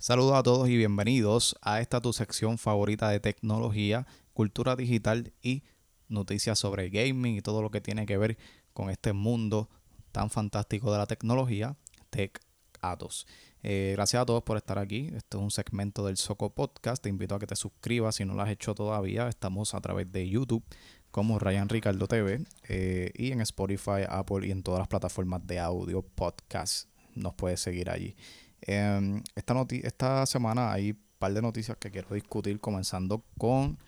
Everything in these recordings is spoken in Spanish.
Saludos a todos y bienvenidos a esta tu sección favorita de tecnología, cultura digital y noticias sobre gaming y todo lo que tiene que ver con este mundo tan fantástico de la tecnología, Tech Atos. Eh, gracias a todos por estar aquí. Esto es un segmento del Soco Podcast. Te invito a que te suscribas si no lo has hecho todavía. Estamos a través de YouTube como Ryan Ricardo TV eh, y en Spotify, Apple y en todas las plataformas de audio podcast. Nos puedes seguir allí. Em, esta, esta semana hay un par de noticias que quiero discutir, comenzando con,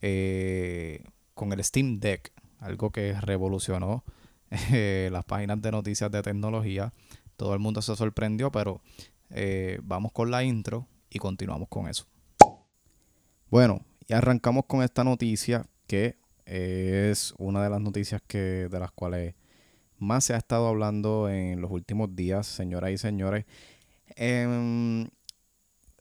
eh, con el Steam Deck, algo que revolucionó las páginas de noticias de tecnología. Todo el mundo se sorprendió, pero eh, vamos con la intro y continuamos con eso. Bueno, y arrancamos con esta noticia que es una de las noticias que de las cuales más se ha estado hablando en los últimos días, señoras y señores. Em,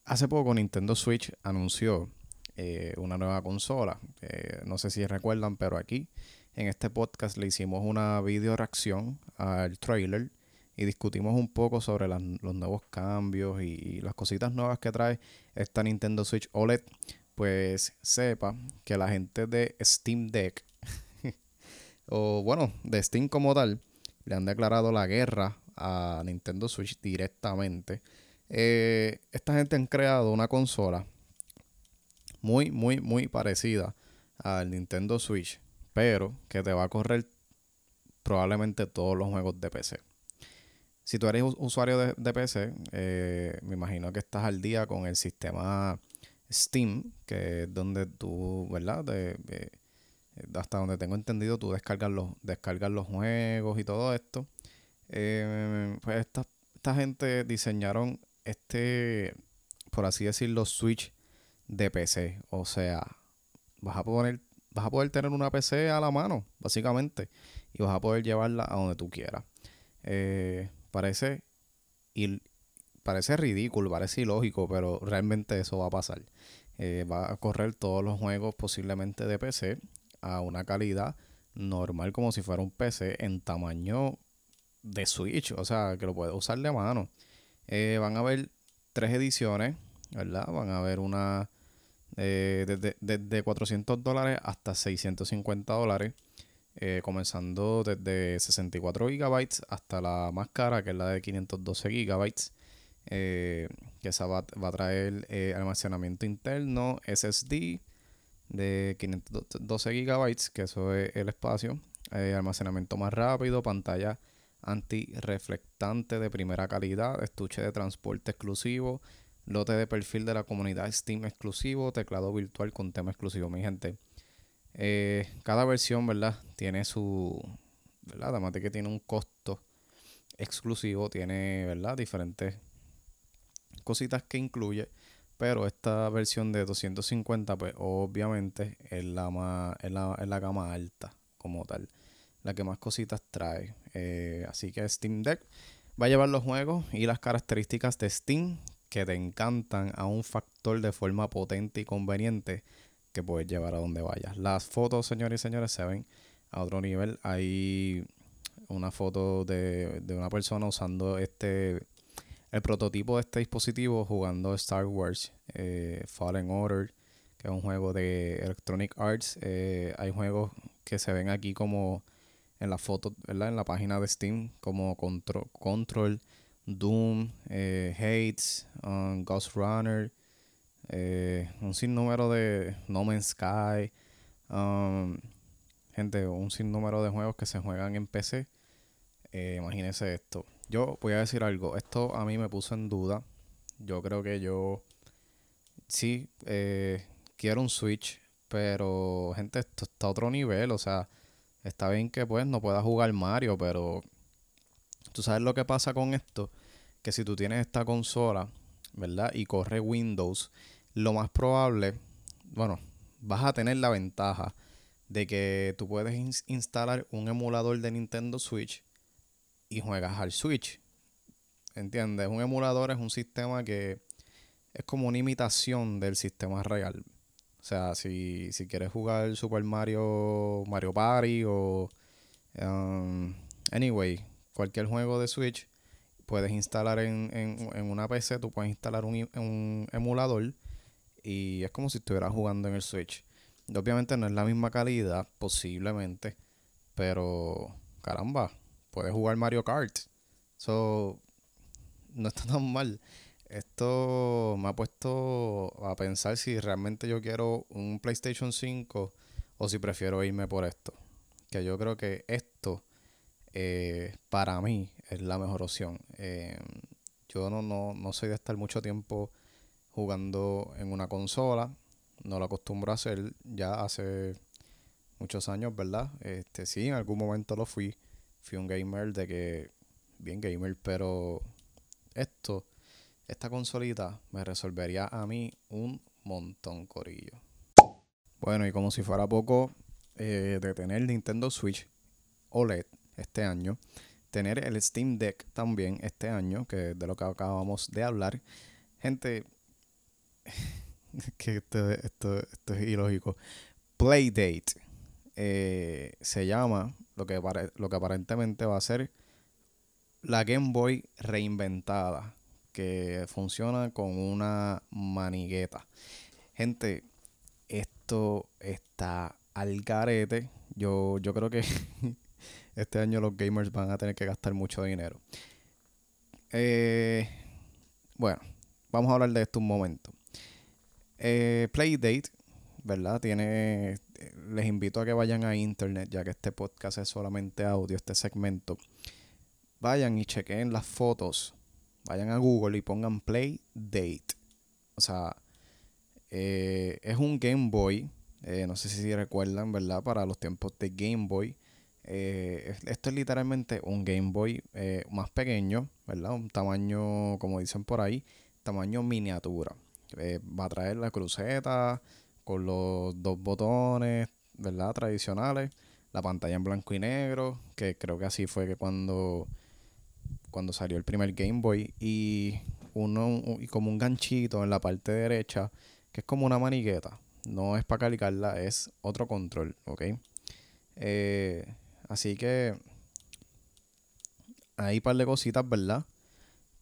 hace poco Nintendo Switch anunció eh, una nueva consola. Eh, no sé si recuerdan, pero aquí en este podcast le hicimos una video reacción al trailer y discutimos un poco sobre los nuevos cambios y, las cositas nuevas que trae esta Nintendo Switch OLED. Pues sepa que la gente de Steam Deck, o bueno, de Steam como tal, le han declarado la guerra a Nintendo Switch directamente. Eh, esta gente han creado una consola muy, muy, muy parecida al Nintendo Switch, pero que te va a correr probablemente todos los juegos de PC. Si tú eres usuario de, PC, eh, me imagino que estás al día con el sistema Steam, que es donde tú, ¿verdad? hasta donde tengo entendido, tú descargas los, descargas los juegos y todo esto. Eh, pues esta, esta gente diseñaron este, por así decirlo, Switch de PC. O sea, vas a poner, vas a poder tener una PC a la mano, básicamente, y vas a poder llevarla a donde tú quieras. Eh, parece, parece ridículo, parece ilógico, pero realmente eso va a pasar. Eh, va a correr todos los juegos posiblemente de PC a una calidad normal como si fuera un PC en tamaño de Switch, o sea, que lo puedes usar de mano. Eh, van a haber tres ediciones, ¿verdad? Van a haber una eh, desde, 400 dólares hasta 650 dólares. Eh, comenzando desde 64 GB hasta la más cara, que es la de 512 GB. que esa va, a traer almacenamiento interno, SSD de 512 GB, que eso es el espacio. almacenamiento más rápido, pantalla antirreflectante de primera calidad, estuche de transporte exclusivo, lote de perfil de la comunidad Steam exclusivo, teclado virtual con tema exclusivo. Mi gente, eh, cada versión, ¿verdad? Tiene su, ¿verdad? Además de que tiene un costo exclusivo, tiene, ¿verdad? Diferentes cositas que incluye. Pero esta versión de 250, pues obviamente es la, más, es la, es la gama alta como tal la que más cositas trae. Eh, así que Steam Deck va a llevar los juegos y las características de Steam que te encantan a un factor de forma potente y conveniente que puedes llevar a donde vayas. Las fotos, señores y señores, se ven a otro nivel. Hay una foto de, una persona usando este el prototipo de este dispositivo jugando Star Wars eh, Fallen Order, que es un juego de Electronic Arts. Eh, hay juegos que se ven aquí como en la foto, ¿verdad? En la página de Steam, como Control, Control Doom, eh, Hates, um, Ghost Runner, eh, un sinnúmero de No Man's Sky, um, gente, un sinnúmero de juegos que se juegan en PC. Eh, imagínense esto. Yo voy a decir algo, esto a mí me puso en duda. Yo creo que yo sí quiero un Switch, pero gente, esto está a otro nivel, o sea Está bien que pues no puedas jugar Mario, pero tú sabes lo que pasa con esto, que si tú tienes esta consola, ¿verdad? Y corre Windows, lo más probable, bueno, vas a tener la ventaja de que tú puedes instalar un emulador de Nintendo Switch y juegas al Switch. ¿Entiendes? Un emulador es un sistema que es como una imitación del sistema real. O sea, si, si quieres jugar Super Mario, Mario Party o... Um, anyway, cualquier juego de Switch, puedes instalar en, en, una PC, tú puedes instalar un, un, emulador y es como si estuvieras jugando en el Switch. obviamente no es la misma calidad, posiblemente, pero caramba, puedes jugar Mario Kart. So, no está tan mal. Esto me ha puesto a pensar si realmente yo quiero un PlayStation 5 o si prefiero irme por esto. Que yo creo que esto eh, para mí es la mejor opción. Eh, yo no, no, no soy de estar mucho tiempo jugando en una consola. No lo acostumbro a hacer ya hace muchos años, ¿verdad? Este, sí, en algún momento lo fui. Fui un gamer de que, bien gamer, pero esto, esta consolita me resolvería a mí un montón, corillo. Bueno, y como si fuera poco, eh, de tener Nintendo Switch OLED este año, tener el Steam Deck también este año, que es de lo que acabamos de hablar. Gente, que esto, es ilógico. Playdate eh, se llama lo que, lo que aparentemente va a ser la Game Boy reinventada, que funciona con una manigueta. Gente, esto está al garete. Yo, yo creo que este año los gamers van a tener que gastar mucho dinero. Eh, bueno, vamos a hablar de esto un momento. Eh, Playdate ¿verdad? Tiene, les invito a que vayan a internet, ya que este podcast es solamente audio, este segmento. Vayan y chequen las fotos. Vayan a Google y pongan Play Date. O sea, eh, es un Game Boy. Eh, no sé si recuerdan, ¿verdad? Para los tiempos de Game Boy. Eh, esto es literalmente un Game Boy más pequeño, ¿verdad? Un tamaño, como dicen por ahí, tamaño miniatura. va a traer la cruceta, con los dos botones, ¿verdad? Tradicionales, la pantalla en blanco y negro, que creo que así fue que cuando, cuando salió el primer Game Boy, y uno y como un ganchito en la parte derecha, que es como una manigueta. No es para calicarla, es otro control, ¿ok? Eh, así que hay un par de cositas, ¿verdad?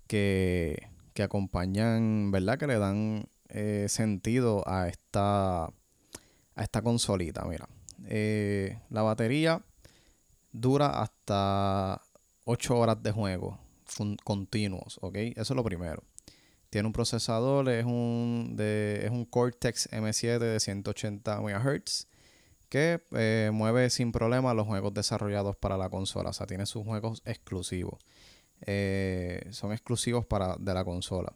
Que, que acompañan, ¿verdad? Que le dan eh, sentido a esta, a esta consolita. Mira, eh, la batería dura hasta 8 horas de juego continuos, ¿ok? Eso es lo primero. Tiene un procesador, es un, de, es un Cortex M7 de 180 MHz que eh, mueve sin problema los juegos desarrollados para la consola. O sea, tiene sus juegos exclusivos. son exclusivos para, de la consola.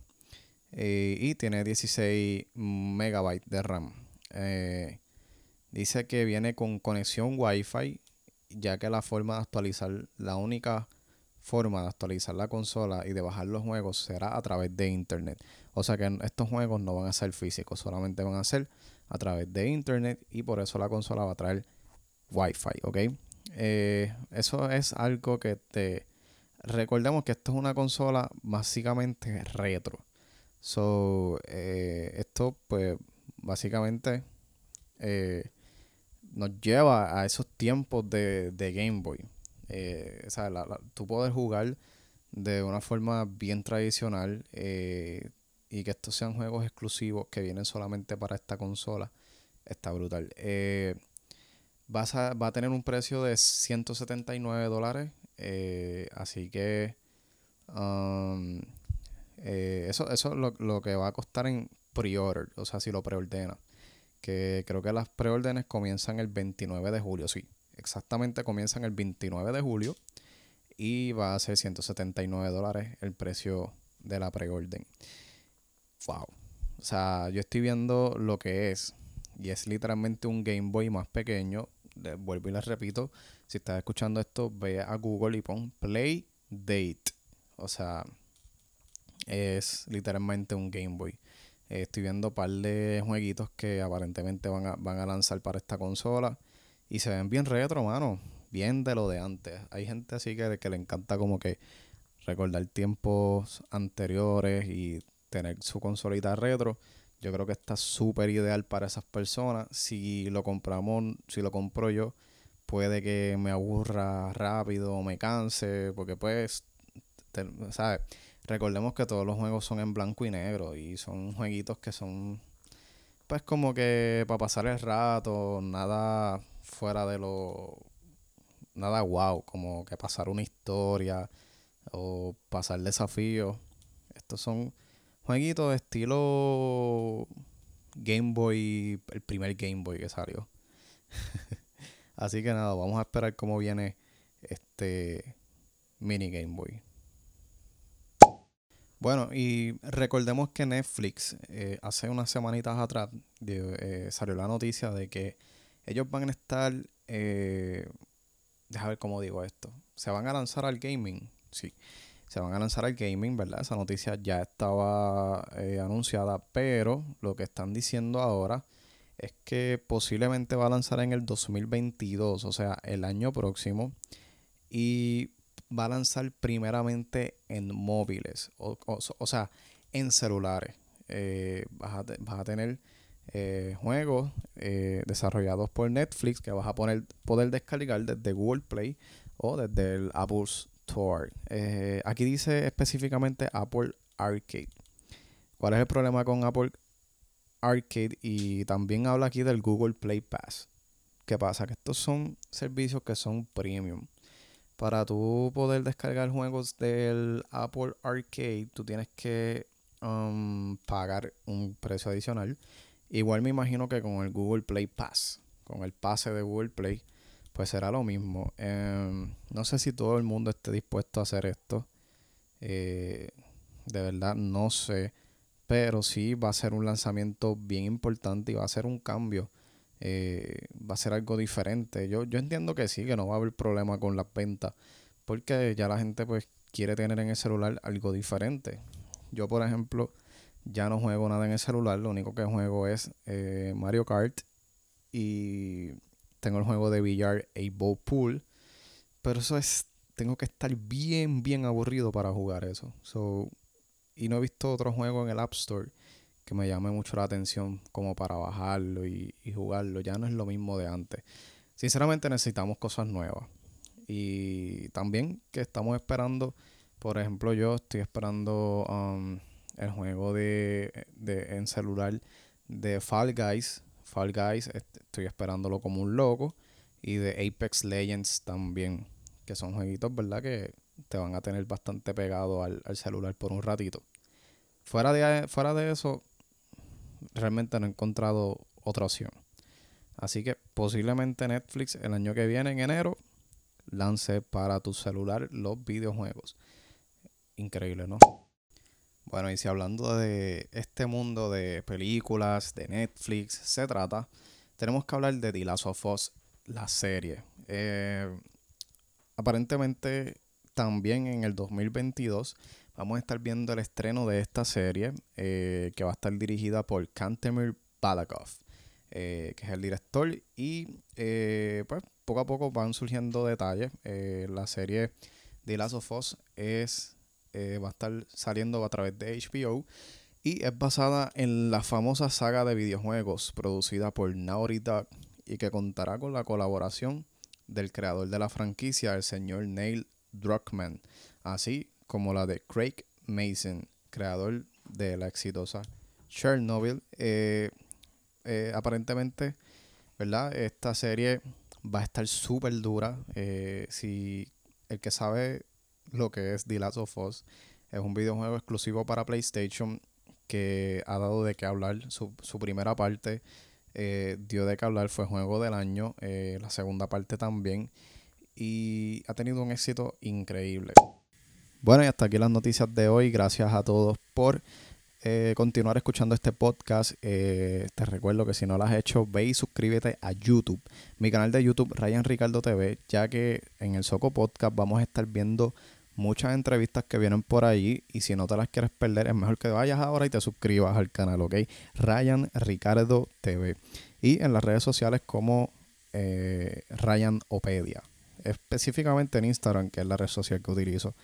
Eh, y tiene 16 megabytes de RAM. Eh, dice que viene con conexión Wi-Fi, ya que la forma de actualizar, la única forma de actualizar la consola y de bajar los juegos será a través de internet. O sea que estos juegos no van a ser físicos, solamente van a ser a través de internet y por eso la consola va a traer Wi-Fi, ¿ok? Eh, eso es algo que te... Recordemos que esto es una consola básicamente retro. So, eh, esto pues básicamente eh, nos lleva a esos tiempos de, Game Boy. Eh, o sea, tú puedes jugar de una forma bien tradicional y que estos sean juegos exclusivos que vienen solamente para esta consola. Está brutal. Vas a, va a tener un precio de 179 dólares. así que um, eh, eso, eso es lo, que va a costar en pre-order, o sea, si lo preordena. Que creo que las preórdenes comienzan el 29 de julio, sí. Exactamente comienzan el 29 de julio y va a ser 179 dólares el precio de la preorden. Wow. O sea, yo estoy viendo lo que es y es literalmente un Game Boy más pequeño. vuelvo y les repito, si estás escuchando esto, ve a Google y pon Play Date. O sea, es literalmente un Game Boy. Estoy viendo un par de jueguitos que aparentemente van a, van a lanzar para esta consola. Y se ven bien retro, mano. Bien de lo de antes. Hay gente así que, que le encanta como que recordar tiempos anteriores y tener su consolita retro. Yo creo que está súper ideal para esas personas. Si lo compramos, si lo compro yo, puede que me aburra rápido o me canse, porque pues ¿sabes? Recordemos que todos los juegos son en blanco y negro y son jueguitos que son pues como que para pasar el rato, nada fuera de lo nada wow, como que pasar una historia o pasar desafíos. Estos son jueguitos de estilo Game Boy, el primer Game Boy que salió. Así que nada, vamos a esperar cómo viene este mini Game Boy. Bueno, y recordemos que Netflix eh, hace unas semanitas atrás eh, salió la noticia de que ellos van a estar, eh, déjame ver cómo digo esto, se van a lanzar al gaming, sí, se van a lanzar al gaming, ¿verdad? Esa noticia ya estaba eh, anunciada, pero lo que están diciendo ahora es que posiblemente va a lanzar en el 2022, o sea, el año próximo, y va a lanzar primeramente en móviles, o, sea, en celulares. Eh, vas, a, vas, a, tener eh, juegos eh, desarrollados por Netflix que vas a poner, poder descargar desde Google Play o desde el Apple Store. aquí dice específicamente Apple Arcade. ¿Cuál es el problema con Apple Arcade? Y también habla aquí del Google Play Pass. ¿Qué pasa? Que estos son servicios que son premium para tú poder descargar juegos del Apple Arcade, tú tienes que um, pagar un precio adicional. Igual me imagino que con el Google Play Pass, con el pase de Google Play, pues será lo mismo. Em, no sé si todo el mundo esté dispuesto a hacer esto. Eh, de verdad, no sé. Pero sí va a ser un lanzamiento bien importante y va a ser un cambio eh, va a ser algo diferente. Yo, yo entiendo que sí, que no va a haber problema con las ventas, porque ya la gente pues quiere tener en el celular algo diferente. Yo, por ejemplo, ya no juego nada en el celular, lo único que juego es eh, Mario Kart y tengo el juego de VR A Pool, pero eso es, tengo que estar bien, bien aburrido para jugar eso. So, y no he visto otro juego en el App Store que me llame mucho la atención como para bajarlo y, jugarlo. Ya no es lo mismo de antes. Sinceramente necesitamos cosas nuevas. Y también que estamos esperando, por ejemplo, yo estoy esperando um, el juego de, de, en celular de Fall Guys. Fall Guys, estoy esperándolo como un loco. Y de Apex Legends también. Que son jueguitos, ¿verdad? Que te van a tener bastante pegado al, al celular por un ratito. Fuera de, fuera de eso, realmente no he encontrado otra opción. Así que posiblemente Netflix el año que viene, en enero, lance para tu celular los videojuegos. Increíble, ¿no? Bueno, y si hablando de este mundo de películas, de Netflix, se trata, tenemos que hablar de The Last of Us, la serie. Eh, aparentemente, también en el 2022 vamos a estar viendo el estreno de esta serie eh, que va a estar dirigida por Kantemir Balakov, eh, que es el director. Y eh, pues poco a poco van surgiendo detalles. la serie The Last of Us es, va a estar saliendo a través de HBO y es basada en la famosa saga de videojuegos producida por Naughty Dog y que contará con la colaboración del creador de la franquicia, el señor Neil Druckmann, así como la de Craig Mason, creador de la exitosa Chernobyl. Eh, eh, aparentemente, ¿verdad? Esta serie va a estar súper dura. Eh, si el que sabe lo que es The Last of Us es un videojuego exclusivo para PlayStation que ha dado de qué hablar. Su, su primera parte dio de qué hablar, fue juego del año. la segunda parte también. Y ha tenido un éxito increíble. Bueno, y hasta aquí las noticias de hoy. Gracias a todos por eh, continuar escuchando este podcast. Eh, te recuerdo que si no lo has hecho, ve y suscríbete a YouTube, mi canal de YouTube, Ryan Ricardo TV, ya que en el Soco Podcast vamos a estar viendo muchas entrevistas que vienen por ahí y si no te las quieres perder, es mejor que vayas ahora y te suscribas al canal, ¿ok? Ryan Ricardo TV. Y en las redes sociales como eh, Ryan Opedia específicamente en Instagram, que es la red social que utilizo.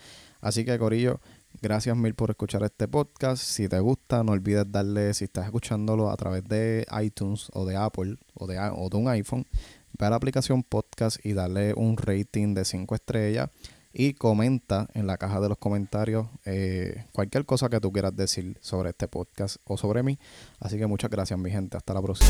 Así que, Corillo, gracias mil por escuchar este podcast. Si te gusta, no olvides darle, si estás escuchándolo a través de iTunes o de Apple o de, o de un iPhone, ve a la aplicación podcast y darle un rating de 5 estrellas. Y comenta en la caja de los comentarios eh, cualquier cosa que tú quieras decir sobre este podcast o sobre mí. Así que muchas gracias mi gente, hasta la próxima.